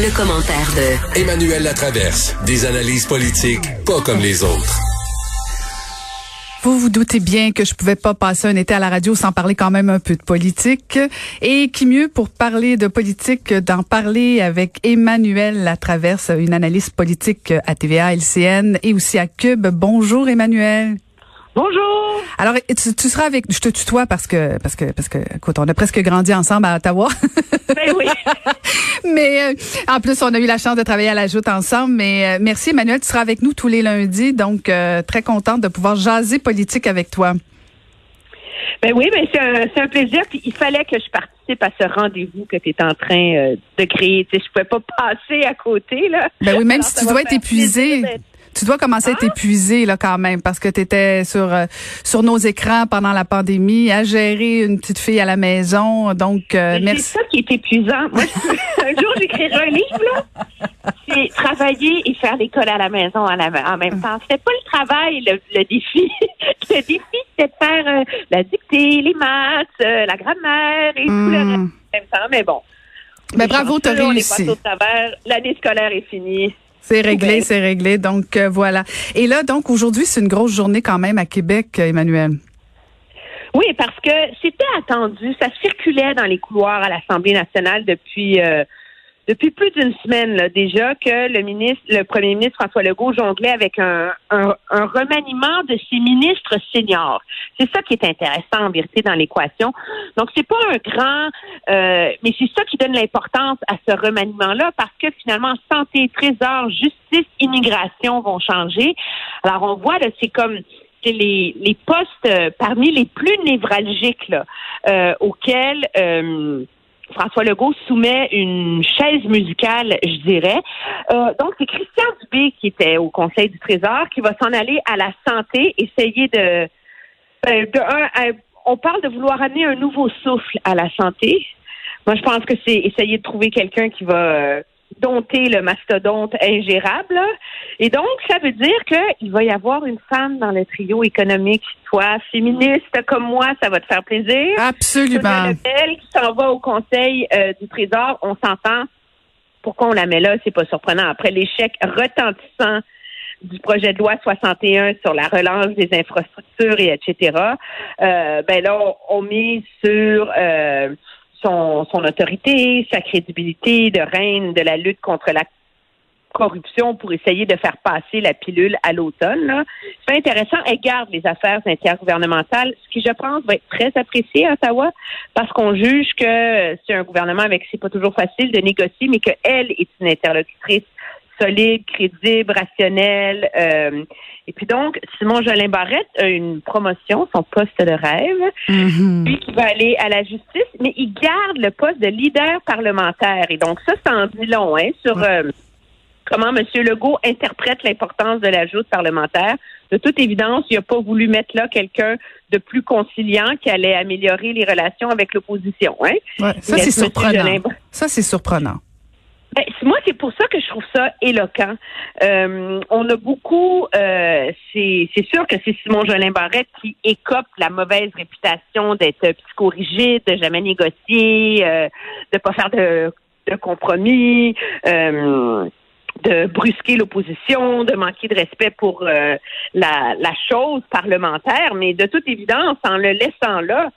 Le commentaire de Emmanuel Latraverse. Des analyses politiques pas comme les autres. Vous vous doutez bien que je pouvais pas passer un été à la radio sans parler quand même un peu de politique. Et qui mieux pour parler de politique d'en parler avec Emmanuel Latraverse, une analyste politique à TVA, LCN et aussi à Cube. Bonjour Emmanuel. Bonjour. Alors, tu, tu, seras avec, je te tutoie parce que, parce que, parce que, écoute, on a presque grandi ensemble à Ottawa. Ben oui. mais euh, en plus, on a eu la chance de travailler à la joute ensemble. Mais euh, merci Emmanuel, tu seras avec nous tous les lundis, donc euh, très contente de pouvoir jaser politique avec toi. Ben oui, mais c'est un, un, plaisir. Puis il fallait que je participe à ce rendez-vous que tu es en train de créer. Tu sais, je pouvais pas passer à côté là. Ben oui, même si tu dois être épuisé. Tu dois commencer à être ah! là quand même parce que tu étais sur euh, sur nos écrans pendant la pandémie à gérer une petite fille à la maison. Donc euh, merci. C'est ça qui est épuisant. Moi, un jour j'écrirai un livre là. C'est travailler et faire l'école à la maison en même temps. C'était pas le travail le, défi. le défi c'était de faire euh, la dictée, les maths, la grammaire et tout le hmm. reste en même temps. Mais bon. Mais ben, bravo, t'as réussi. L'année scolaire est finie. C'est réglé, c'est réglé. Donc euh, voilà. Et là, donc aujourd'hui, c'est une grosse journée quand même à Québec, Emmanuel. Oui, parce que c'était attendu. Ça circulait dans les couloirs à l'Assemblée nationale depuis euh, depuis plus d'une semaine là, déjà que le ministre, le premier ministre François Legault jonglait avec un, un, remaniement de ses ministres seniors. C'est ça qui est intéressant en vérité dans l'équation. Donc c'est pas un grand, euh, mais c'est ça qui donne l'importance à ce remaniement-là parce que finalement santé, trésor, justice, immigration vont changer. Alors on voit là, c'est comme c'est les, les postes euh, parmi les plus névralgiques là, euh, auxquels euh, François Legault soumet une chaise musicale, je dirais. Euh, donc, c'est Christian Dubé qui était au Conseil du Trésor qui va s'en aller à la santé, essayer de... Ben, de on parle de vouloir amener un nouveau souffle à la santé. Moi, je pense que c'est essayer de trouver quelqu'un qui va euh, dompter le mastodonte ingérable. Et donc, ça veut dire qu'il va y avoir une femme dans le trio économique. Toi, féministe comme moi, ça va te faire plaisir. Absolument. Elle qui s'en va au Conseil euh, du Trésor, on s'entend. Pourquoi on la met là? C'est pas surprenant. Après l'échec retentissant du projet de loi 61 sur la relance des infrastructures et etc. Euh, ben là, on, mise sur euh, son, son autorité, sa crédibilité de reine de la lutte contre la corruption pour essayer de faire passer la pilule à l'automne. C'est intéressant. Elle garde les affaires intergouvernementales, ce qui, je pense, va être très apprécié à Ottawa, parce qu'on juge que c'est un gouvernement avec c'est pas toujours facile de négocier, mais qu'elle est une interlocutrice solide, crédible, rationnelle. Euh, et puis donc, Simon Jolin Barrette a une promotion, son poste de rêve, mm-hmm. lui qui va aller à la justice, mais il garde le poste de leader parlementaire. Et donc ça, c'est en dit long hein, sur euh, comment M. Legault interprète l'importance de la joute parlementaire. De toute évidence, il n'a pas voulu mettre là quelqu'un de plus conciliant qui allait améliorer les relations avec l'opposition. Hein? Ouais, ça, c'est surprenant. Ça, c'est surprenant. Ben, moi, c'est pour ça que je trouve ça éloquent. Euh, on a beaucoup, euh, c'est sûr que c'est Simon Jolin Barrette qui écope la mauvaise réputation d'être psychorigide, de jamais négocier, euh, de pas faire de, de compromis. Euh, de brusquer l'opposition, de manquer de respect pour euh, la, la chose parlementaire, mais de toute évidence, en le laissant là,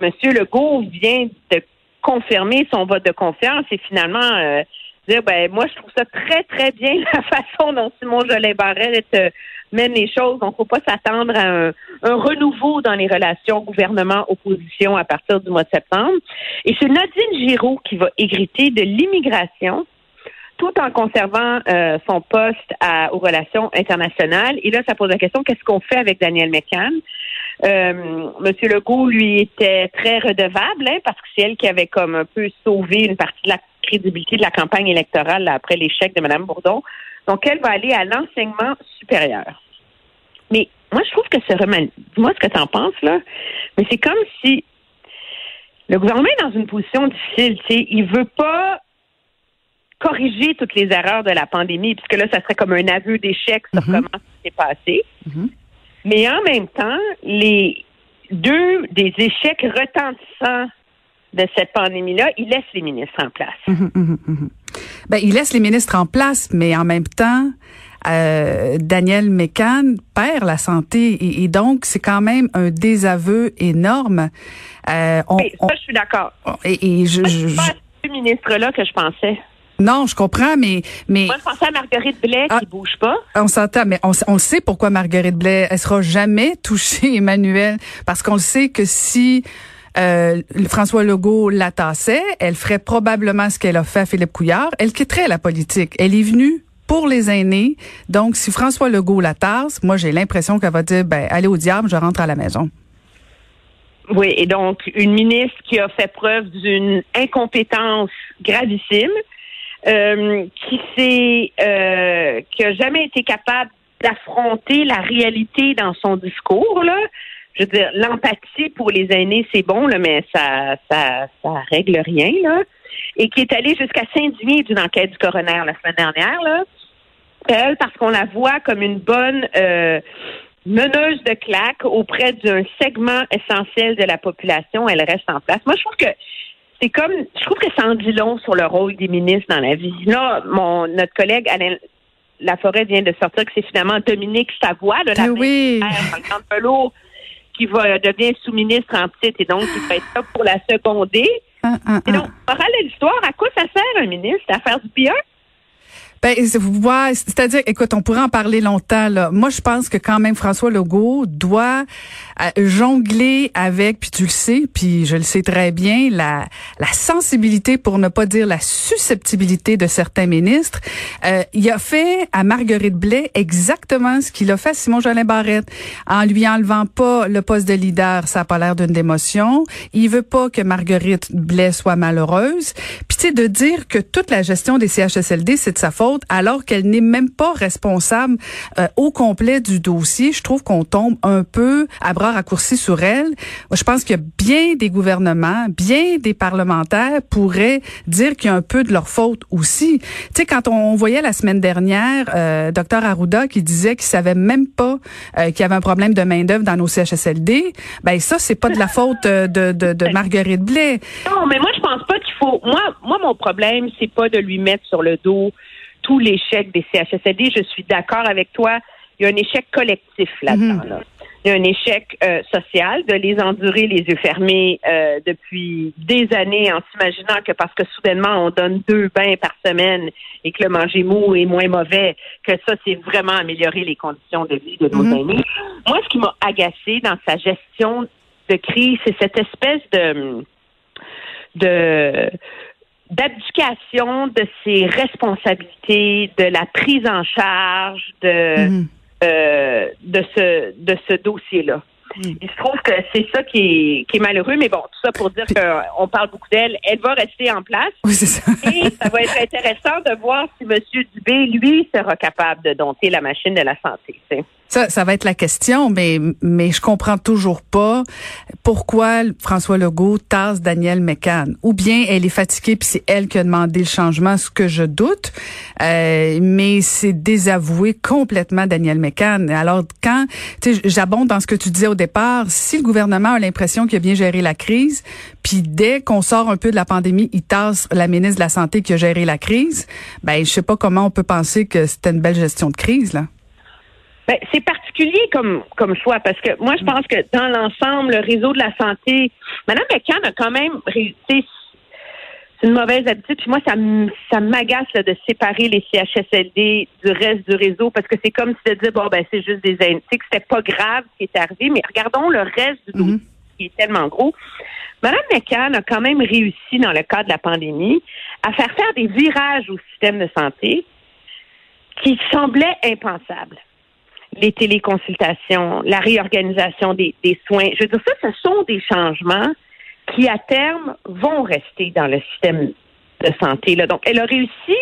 M. Legault vient de confirmer son vote de confiance et finalement euh, ben moi je trouve ça très très bien la façon dont Simon Jolin Barrette euh, mène les choses. Donc faut pas s'attendre à un, renouveau dans les relations gouvernement-opposition à partir du mois de septembre. Et c'est Nadine Giraud qui va hériter de l'immigration tout en conservant euh, son poste aux relations internationales. Et là, ça pose la question, qu'est-ce qu'on fait avec Daniel McCann? Euh, Monsieur Legault, lui, était très redevable, hein, parce que c'est elle qui avait comme un peu sauvé une partie de la crédibilité de la campagne électorale après l'échec de Mme Bourdon. Donc, elle va aller à l'enseignement supérieur. Mais moi, je trouve que ce remaniement, dis-moi ce que tu en penses, là, mais c'est comme si le gouvernement est dans une position difficile. Tu sais, il veut pas corriger toutes les erreurs de la pandémie, puisque là, ça serait comme un aveu d'échec sur mhm. comment ça s'est passé. Mhm. Mais en même temps, les deux des échecs retentissants de cette pandémie-là, il laisse les ministres en place. Mhm, mhm, mhm. Ben, il laisse les ministres en place, mais en même temps, euh, Daniel Mécan perd la santé et, donc c'est quand même un désaveu énorme. Euh, oui, ça, je suis d'accord. Et, je, je, pas ce ministre-là que je pensais. Non, je comprends, mais mais moi je pensais à Marguerite Blais qui ah, bouge pas. On s'entend, mais on, on sait pourquoi Marguerite Blais, elle sera jamais touchée, Emmanuel, parce qu'on le sait que si euh, François Legault la tassait, elle ferait probablement ce qu'elle a fait à Philippe Couillard. Elle quitterait la politique. Elle est venue pour les aînés. Donc, si François Legault la tasse, moi, j'ai l'impression qu'elle va dire, ben, allez au diable, je rentre à la maison. Oui, et donc, une ministre qui a fait preuve d'une incompétence gravissime, euh, qui s'est, euh, qui a jamais été capable d'affronter la réalité dans son discours, là je veux dire, l'empathie pour les aînés, c'est bon, là, mais ça, ça, ça règle rien, là. Et qui est allée jusqu'à s'indigner d'une enquête du coroner la semaine dernière, là. Elle, parce qu'on la voit comme une bonne euh, meneuse de claque auprès d'un segment essentiel de la population, elle reste en place. Moi, je trouve que c'est comme, je trouve que ça en dit long sur le rôle des ministres dans la vie. Là, mon, notre collègue Alain Laforêt vient de sortir que c'est finalement Dominique Savoie, là, la oui. Velours, qui va devient sous-ministre en titre et donc il fait ça pour la seconder. Ah, ah, et donc, ah. moral de l'histoire, à quoi ça sert un ministre à faire du bien? Ben, c'est-à-dire, écoute, on pourrait en parler longtemps. Là. Moi, je pense que quand même François Legault doit euh, jongler avec, puis tu le sais, puis je le sais très bien, la, la sensibilité, pour ne pas dire la susceptibilité de certains ministres. Euh, il a fait à Marguerite Blais exactement ce qu'il a fait à Simon Jolin Barrette, en lui enlevant pas le poste de leader. Ça a pas l'air d'une démotion. Il veut pas que Marguerite Blais soit malheureuse. Puis tu sais, de dire que toute la gestion des CHSLD, c'est de sa faute alors qu'elle n'est même pas responsable euh, au complet du dossier. Je trouve qu'on tombe un peu à bras raccourcis sur elle. je pense que bien des gouvernements, bien des parlementaires pourraient dire qu'il y a un peu de leur faute aussi. Tu sais, quand on voyait la semaine dernière, euh, docteur Arruda qui disait qu'il savait même pas euh, qu'il y avait un problème de main d'œuvre dans nos CHSLD, ben ça c'est pas de la faute de, de, de Marguerite Blais. Non, mais moi je pense pas qu'il faut. Moi, moi mon problème c'est pas de lui mettre sur le dos tout l'échec des CHSLD. Je suis d'accord avec toi. Il y a un échec collectif là-dedans. Mhm. Il y a un échec euh, social de les endurer les yeux fermés euh, depuis des années en s'imaginant que parce que soudainement on donne deux bains par semaine et que le manger mou est moins mauvais, que ça c'est vraiment améliorer les conditions de vie de nos aînés. Moi, ce qui m'a agacé dans sa gestion de crise, c'est cette espèce de de d'abdication de ses responsabilités, de la prise en charge de mhm. euh, de ce de ce dossier-là. Il se trouve que c'est ça qui est, qui est malheureux, mais bon, tout ça pour dire qu'on parle beaucoup d'elle. Elle va rester en place. Oui, c'est ça. et ça va être intéressant de voir si M. Dubé, lui, sera capable de dompter la machine de la santé. Ça, ça va être la question, mais mais je comprends toujours pas pourquoi François Legault tasse Daniel McCann. Ou bien elle est fatiguée puis c'est elle qui a demandé le changement, ce que je doute. Euh, mais c'est désavouer complètement Daniel McCann. Alors quand, tu sais, j'abonde dans ce que tu disais au départ. Si le gouvernement a l'impression qu'il a bien géré la crise, puis dès qu'on sort un peu de la pandémie, il tasse la ministre de la santé qui a géré la crise. Ben je sais pas comment on peut penser que c'était une belle gestion de crise là. Ben, c'est particulier comme, comme choix parce que moi, je pense que dans l'ensemble, le réseau de la santé, Mme McCann a quand même réussi. C'est une mauvaise habitude. Puis moi, ça, ça m'agace de séparer les CHSLD du reste du réseau parce que c'est comme si de dire, bon, ben, c'est juste des que c'était pas grave ce qui est arrivé, mais regardons le reste du dossier mhm. qui est tellement gros. Mme McCann a quand même réussi, dans le cas de la pandémie, à faire faire des virages au système de santé qui semblaient impensables les téléconsultations, la réorganisation des, soins. Je veux dire, ça, ce sont des changements qui, à terme, vont rester dans le système de santé. Là. Donc, elle a réussi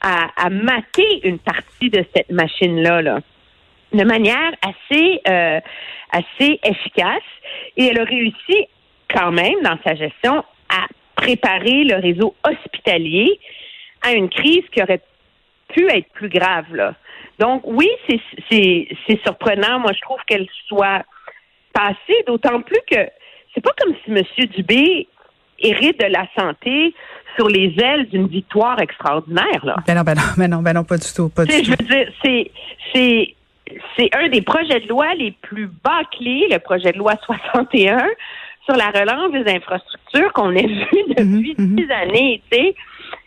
à, à mater une partie de cette machine-là là, de manière assez, euh, assez efficace. Et elle a réussi quand même, dans sa gestion, à préparer le réseau hospitalier à une crise qui aurait pu être plus grave. Là. Donc, oui, c'est surprenant. Moi, je trouve qu'elle soit passée, d'autant plus que c'est pas comme si M. Dubé hérite de la santé sur les ailes d'une victoire extraordinaire. Là. Ben non, ben non, ben non, ben non, pas du tout, pas du tout. Je veux dire, c'est, c'est, c'est un des projets de loi les plus bâclés, le projet de loi 61 sur la relance des infrastructures qu'on a vu depuis mhm, mhm. dix années, tu sais.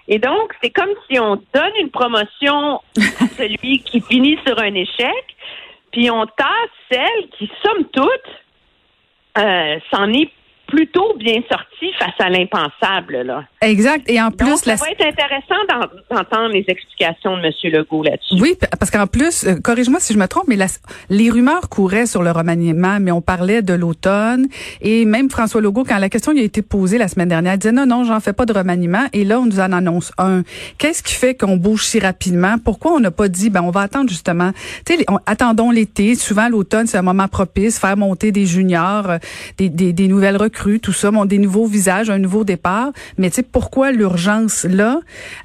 Et donc, c'est comme si on donne une promotion à celui qui finit sur un échec, puis on tasse celle qui, somme toute, euh, plutôt bien sorti face à l'impensable. Là. Exact. Et en plus, ça va être intéressant d'entendre les explications de M. Legault là-dessus. Oui, parce qu'en plus, euh, corrige-moi si je me trompe, mais les rumeurs couraient sur le remaniement, mais on parlait de l'automne. Et même François Legault, quand la question lui a été posée la semaine dernière, il disait non, non, j'en fais pas de remaniement. Et là, on nous en annonce un. Qu'est-ce qui fait qu'on bouge si rapidement? Pourquoi on n'a pas dit, ben, on va attendre justement, tu sais, attendons l'été. Souvent, l'automne, c'est un moment propice, faire monter des juniors, euh, des, des, des nouvelles recrues tout ça, ont des nouveaux visages, un nouveau départ. Mais tu sais, pourquoi l'urgence là?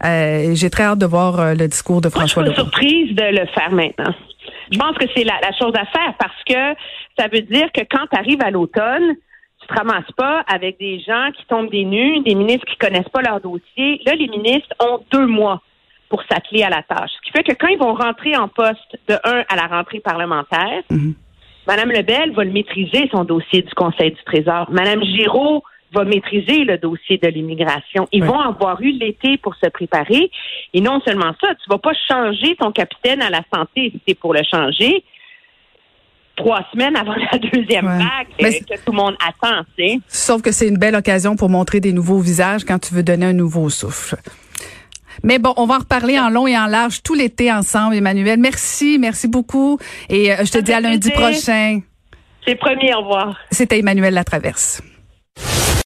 Euh, j'ai très hâte de voir euh, le discours de François Legault. Je suis surprise de le faire maintenant. Je pense que c'est la, chose à faire parce que ça veut dire que quand tu arrives à l'automne, tu te ramasses pas avec des gens qui tombent des nus, des ministres qui connaissent pas leur dossier. Là, les ministres ont deux mois pour s'atteler à la tâche. Ce qui fait que quand ils vont rentrer en poste de un à la rentrée parlementaire, mhm. Madame Lebel va le maîtriser, son dossier du Conseil du Trésor. Madame Giraud va maîtriser le dossier de l'immigration. Ils vont avoir eu l'été pour se préparer. Et non seulement ça, tu vas pas changer ton capitaine à la santé si c'est pour le changer trois semaines avant la deuxième vague que tout le monde attend. Sauf que c'est une belle occasion pour montrer des nouveaux visages quand tu veux donner un nouveau souffle. Mais bon, on va en reparler en long et en large tout l'été ensemble, Emmanuel. Merci, merci beaucoup. Et euh, je te dis à lundi prochain. C'est promis, au revoir. C'était Emmanuel Latraverse.